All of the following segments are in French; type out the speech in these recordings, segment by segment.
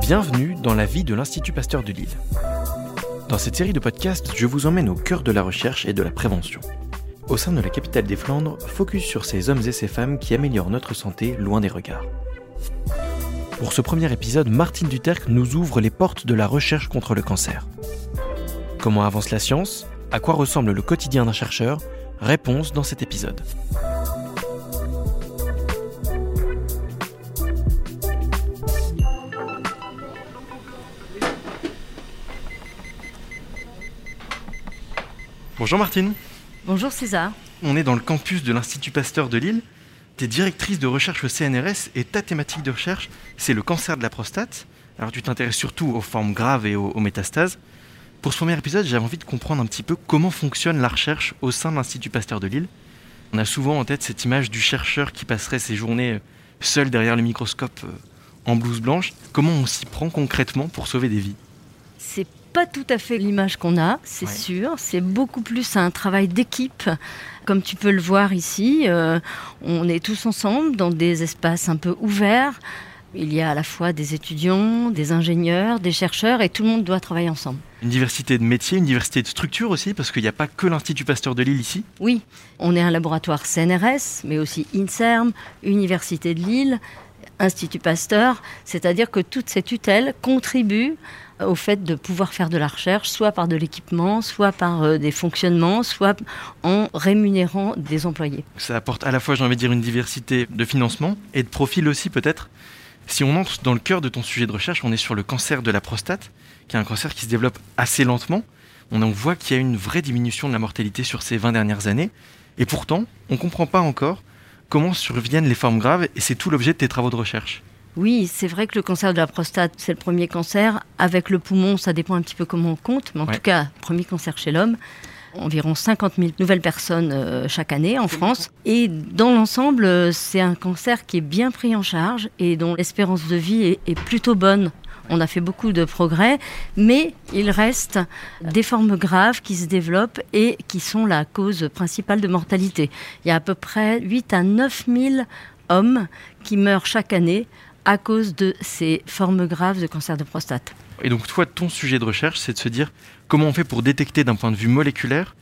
Bienvenue dans la vie de l'Institut Pasteur de Lille. Dans cette série de podcasts, je vous emmène au cœur de la recherche et de la prévention. Au sein de la capitale des Flandres, focus sur ces hommes et ces femmes qui améliorent notre santé loin des regards. Pour ce premier épisode, Martine Duterque nous ouvre les portes de la recherche contre le cancer. Comment avance la science? À quoi ressemble le quotidien d'un chercheur? Réponse dans cet épisode. Bonjour Martine. Bonjour César. On est dans le campus de l'Institut Pasteur de Lille. Tu es directrice de recherche au CNRS et ta thématique de recherche, c'est le cancer de la prostate. Alors tu t'intéresses surtout aux formes graves et aux, aux métastases. Pour ce premier épisode, j'avais envie de comprendre un petit peu comment fonctionne la recherche au sein de l'Institut Pasteur de Lille. On a souvent en tête cette image du chercheur qui passerait ses journées euh, seul derrière le microscope euh, en blouse blanche. Comment on s'y prend concrètement pour sauver des vies? C'est pas tout à fait l'image qu'on a, c'est Ouais. sûr. C'est beaucoup plus un travail d'équipe. Comme tu peux le voir ici, euh, on est tous ensemble dans des espaces un peu ouverts. Il y a à la fois des étudiants, des ingénieurs, des chercheurs, et tout le monde doit travailler ensemble. Une diversité de métiers, une diversité de structures aussi, parce qu'il n'y a pas que l'Institut Pasteur de Lille ici. Oui, on est un laboratoire CNRS, mais aussi INSERM, Université de Lille, Institut Pasteur, c'est-à-dire que toutes ces tutelles contribuent au fait de pouvoir faire de la recherche, soit par de l'équipement, soit par euh, des fonctionnements, soit en rémunérant des employés. Ça apporte à la fois, j'ai envie de dire, une diversité de financement et de profil aussi peut-être. Si on entre dans le cœur de ton sujet de recherche, on est sur le cancer de la prostate, qui est un cancer qui se développe assez lentement. On en voit qu'il y a une vraie diminution de la mortalité sur ces 20 dernières années. Et pourtant, on ne comprend pas encore comment surviennent les formes graves, et c'est tout l'objet de tes travaux de recherche. Oui, c'est vrai que le cancer de la prostate, c'est le premier cancer. Avec le poumon, ça dépend un petit peu comment on compte, mais en Ouais. tout cas, premier cancer chez l'homme. Environ 50 000 nouvelles personnes euh, chaque année en France. Et dans l'ensemble, euh, c'est un cancer qui est bien pris en charge et dont l'espérance de vie est plutôt bonne. On a fait beaucoup de progrès, mais il reste des formes graves qui se développent et qui sont la cause principale de mortalité. Il y a à peu près 8 à 9 000 hommes qui meurent chaque année à cause de ces formes graves de cancer de prostate. Et donc, toi, ton sujet de recherche, c'est de se dire comment on fait pour détecter d'un point de vue moléculaire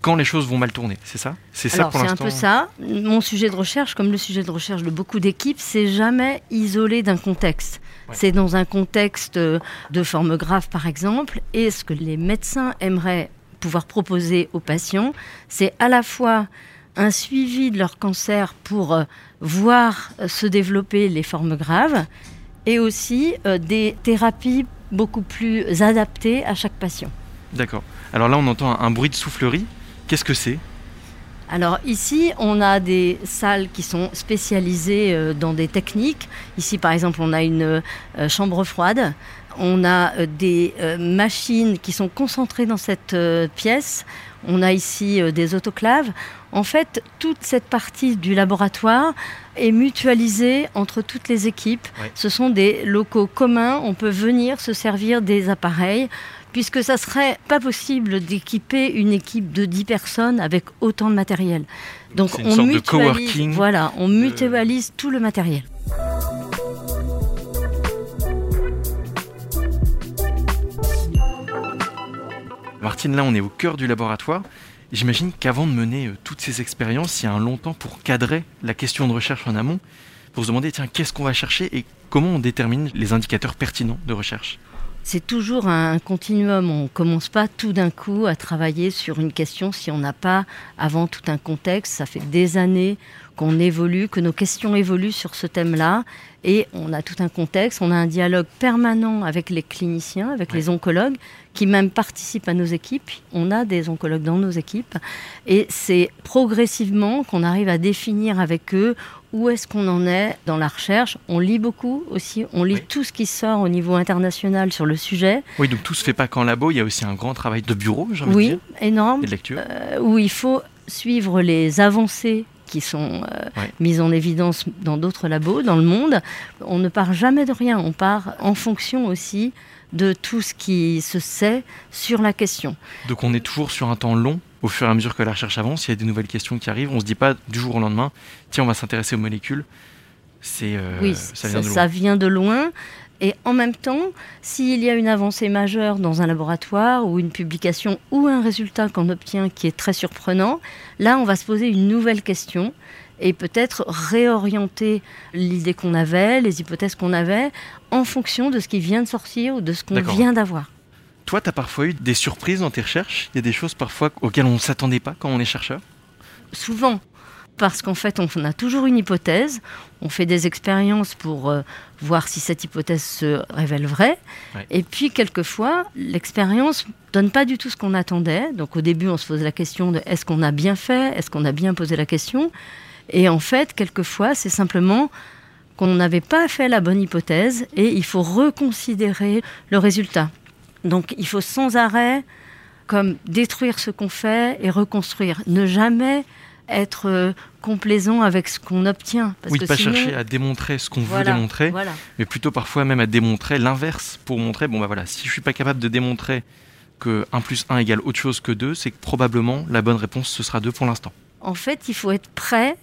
quand les choses vont mal tourner, c'est ça? C'est ça pour c'est un l'instant peu ça. Mon sujet de recherche, comme le sujet de recherche de beaucoup d'équipes, c'est jamais isolé d'un contexte. Ouais. C'est dans un contexte euh, de forme grave, par exemple, et ce que les médecins aimeraient pouvoir proposer aux patients, c'est à la fois un suivi de leur cancer pour euh, voir euh, se développer les formes graves, et aussi des thérapies beaucoup plus adaptées à chaque patient. D'accord. Alors là, on entend un bruit de soufflerie. Qu'est-ce que c'est? Alors ici, on a des salles qui sont spécialisées euh, dans des techniques. Ici, par exemple, on a une euh, chambre froide. On a euh, des machines qui sont concentrées dans cette pièce. On a ici des autoclaves. En fait, toute cette partie du laboratoire est mutualisée entre toutes les équipes. Ce sont des locaux communs. On peut venir se servir des appareils puisque ça serait pas possible d'équiper une équipe de 10 personnes avec autant de matériel. Donc C'est une on sorte de mutualise, coworking voilà, on mutualise tout le matériel. Martine, là, on est au cœur du laboratoire. J'imagine qu'avant de mener euh, toutes ces expériences, il y a un long temps pour cadrer la question de recherche en amont, pour se demander, tiens, qu'est-ce qu'on va chercher et comment on détermine les indicateurs pertinents de recherche? C'est toujours un continuum. On commence pas tout d'un coup à travailler sur une question si on n'a pas avant tout un contexte. Ça fait des années qu'on évolue, que nos questions évoluent sur ce thème-là. Et on a tout un contexte. On a un dialogue permanent avec les cliniciens, avec Ouais. les oncologues, qui même participent à nos équipes. On a des oncologues dans nos équipes. Et c'est progressivement qu'on arrive à définir avec eux où est-ce qu'on en est dans la recherche. On lit beaucoup aussi, on lit Oui. tout ce qui sort au niveau international sur le sujet. Oui, donc tout se fait pas qu'en labo, il y a aussi un grand travail de bureau, j'ai envie de Oui, dire, énorme, et de lecture. euh, où il faut suivre les avancées qui sont euh, Ouais. mises en évidence dans d'autres labos dans le monde. On ne part jamais de rien, on part en fonction aussi de tout ce qui se sait sur la question. Donc on est toujours sur un temps long. Au fur et à mesure que la recherche avance, il y a des nouvelles questions qui arrivent. On se dit pas du jour au lendemain, tiens, on va s'intéresser aux molécules. Euh, oui, ça vient de loin. ça vient de loin. Et en même temps, s'il y a une avancée majeure dans un laboratoire ou une publication ou un résultat qu'on obtient qui est très surprenant, là, on va se poser une nouvelle question et peut-être réorienter l'idée qu'on avait, les hypothèses qu'on avait, en fonction de ce qui vient de sortir ou de ce qu'on vient d'avoir. Toi, tu as parfois eu des surprises dans tes recherches? Il y a des choses parfois auxquelles on ne s'attendait pas quand on est chercheur? Souvent, parce qu'en fait, on a toujours une hypothèse, on fait des expériences pour euh, voir si cette hypothèse se révèle vraie, Ouais. et puis quelquefois, l'expérience donne pas du tout ce qu'on attendait. Donc au début, on se pose la question de est-ce qu'on a bien fait, est-ce qu'on a bien posé la question, et en fait, quelquefois, c'est simplement qu'on n'avait pas fait la bonne hypothèse et il faut reconsidérer le résultat. Donc il faut sans arrêt comme détruire ce qu'on fait et reconstruire. Ne jamais être euh, complaisant avec ce qu'on obtient. Parce Oui, que pas sinon- chercher à démontrer ce qu'on Voilà, veut démontrer, Voilà. mais plutôt parfois même à démontrer l'inverse pour montrer, bon bah voilà, si je suis pas capable de démontrer que 1 plus 1 égale autre chose que 2, c'est que probablement la bonne réponse ce sera 2 pour l'instant. En fait, il faut être prêt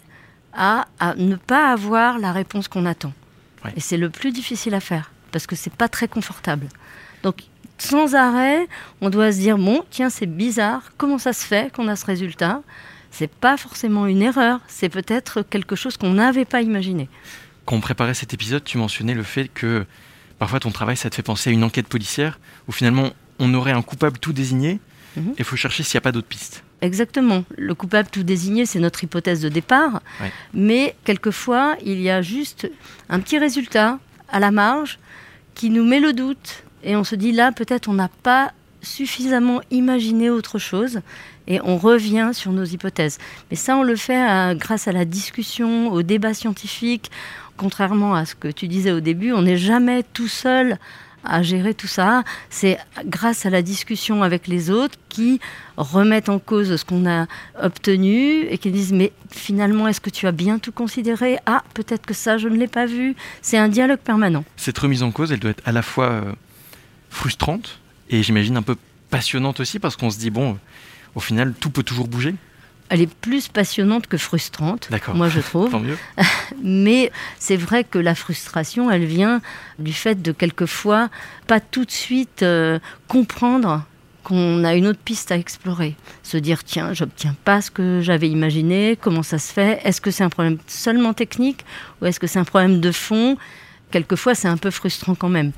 à, à ne pas avoir la réponse qu'on attend. Ouais. Et c'est le plus difficile à faire, parce que c'est pas très confortable. Donc, sans arrêt, on doit se dire bon, tiens, c'est bizarre, comment ça se fait qu'on a ce résultat? C'est pas forcément une erreur, c'est peut-être quelque chose qu'on n'avait pas imaginé. Quand on préparait cet épisode, tu mentionnais le fait que parfois ton travail ça te fait penser à une enquête policière où finalement on aurait un coupable tout désigné Mhm. et il faut chercher s'il n'y a pas d'autres pistes. Exactement. Le coupable tout désigné, c'est notre hypothèse de départ. Ouais. Mais quelquefois, il y a juste un petit résultat à la marge qui nous met le doute. Et on se dit là, peut-être on n'a pas suffisamment imaginé autre chose. Et on revient sur nos hypothèses. Mais ça, on le fait euh, grâce à la discussion, au débat scientifique. Contrairement à ce que tu disais au début, on n'est jamais tout seul à gérer tout ça. C'est grâce à la discussion avec les autres qui remettent en cause ce qu'on a obtenu et qui disent mais finalement est-ce que tu as bien tout considéré? Ah peut-être que ça je ne l'ai pas vu. C'est un dialogue permanent. Cette remise en cause, elle doit être à la fois euh, frustrante et j'imagine un peu passionnante aussi parce qu'on se dit bon, au final tout peut toujours bouger. Elle est plus passionnante que frustrante, moi je trouve. Tant mieux. Mais c'est vrai que la frustration, elle vient du fait de quelquefois pas tout de suite euh, comprendre qu'on a une autre piste à explorer. Se dire, tiens, j'obtiens pas ce que j'avais imaginé, comment ça se fait? Est-ce que c'est un problème seulement technique ou est-ce que c'est un problème de fond? Quelquefois, c'est un peu frustrant quand même.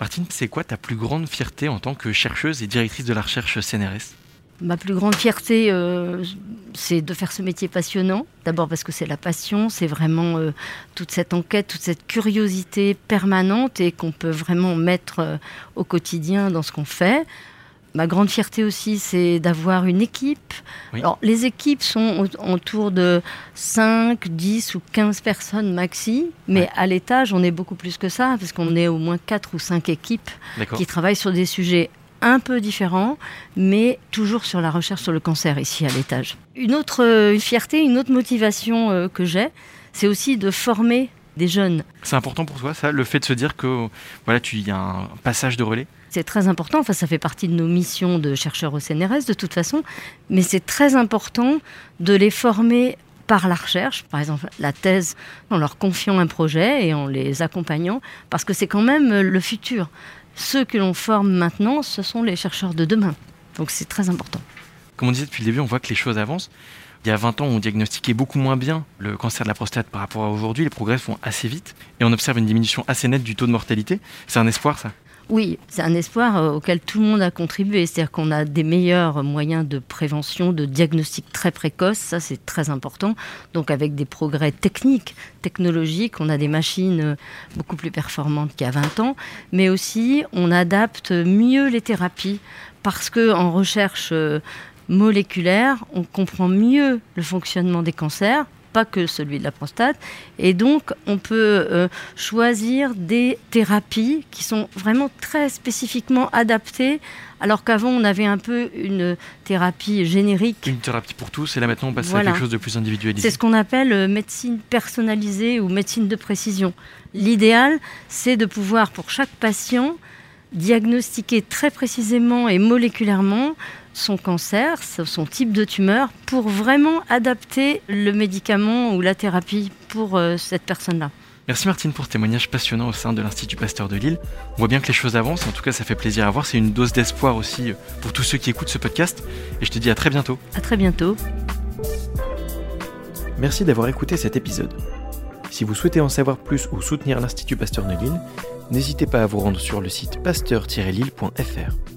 Martine, c'est quoi ta plus grande fierté en tant que chercheuse et directrice de la recherche CNRS Ma plus grande fierté, euh, c'est de faire ce métier passionnant. D'abord parce que c'est la passion, c'est vraiment euh, toute cette enquête, toute cette curiosité permanente et qu'on peut vraiment mettre euh, au quotidien dans ce qu'on fait. Ma grande fierté aussi, c'est d'avoir une équipe. Oui. Alors, les équipes sont au- autour de 5, 10 ou 15 personnes maxi, mais Ouais. à l'étage, on est beaucoup plus que ça, parce qu'on est au moins 4 ou 5 équipes qui travaillent sur des sujets un peu différents, mais toujours sur la recherche sur le cancer ici à l'étage. Une autre euh, fierté, une autre motivation euh, que j'ai, c'est aussi de former des jeunes. C'est important pour toi ça, le fait de se dire que voilà, tu y a un passage de relais? C'est très important, enfin ça fait partie de nos missions de chercheurs au CNRS de toute façon, mais c'est très important de les former par la recherche, par exemple la thèse, en leur confiant un projet et en les accompagnant, parce que c'est quand même le futur. Ceux que l'on forme maintenant, ce sont les chercheurs de demain. Donc c'est très important. Comme on disait depuis le début, on voit que les choses avancent. Il y a 20 ans, on diagnostiquait beaucoup moins bien le cancer de la prostate par rapport à aujourd'hui. Les progrès font assez vite et on observe une diminution assez nette du taux de mortalité. C'est un espoir, ça? Oui, c'est un espoir euh, auquel tout le monde a contribué. C'est-à-dire qu'on a des meilleurs moyens de prévention, de diagnostic très précoce. Ça, c'est très important. Donc, avec des progrès techniques, technologiques, on a des machines euh, beaucoup plus performantes qu'il y a 20 ans. Mais aussi, on adapte mieux les thérapies parce que en recherche euh, moléculaire, on comprend mieux le fonctionnement des cancers pas que celui de la prostate. Et donc, on peut euh, choisir des thérapies qui sont vraiment très spécifiquement adaptées, alors qu'avant, on avait un peu une thérapie générique. Une thérapie pour tous et là maintenant on passe Voilà. à quelque chose de plus individualisé. C'est ce qu'on appelle euh, médecine personnalisée ou médecine de précision. L'idéal, c'est de pouvoir, pour chaque patient, diagnostiquer très précisément et moléculairement son cancer, son type de tumeur, pour vraiment adapter le médicament ou la thérapie pour euh, cette personne-là. Merci Martine pour ce témoignage passionnant au sein de l'Institut Pasteur de Lille. On voit bien que les choses avancent, en tout cas ça fait plaisir à voir, c'est une dose d'espoir aussi pour tous ceux qui écoutent ce podcast. Et je te dis à très bientôt. À très bientôt. Merci d'avoir écouté cet épisode. Si vous souhaitez en savoir plus ou soutenir l'Institut Pasteur de Lille, n'hésitez pas à vous rendre sur le site pasteur-lille.fr.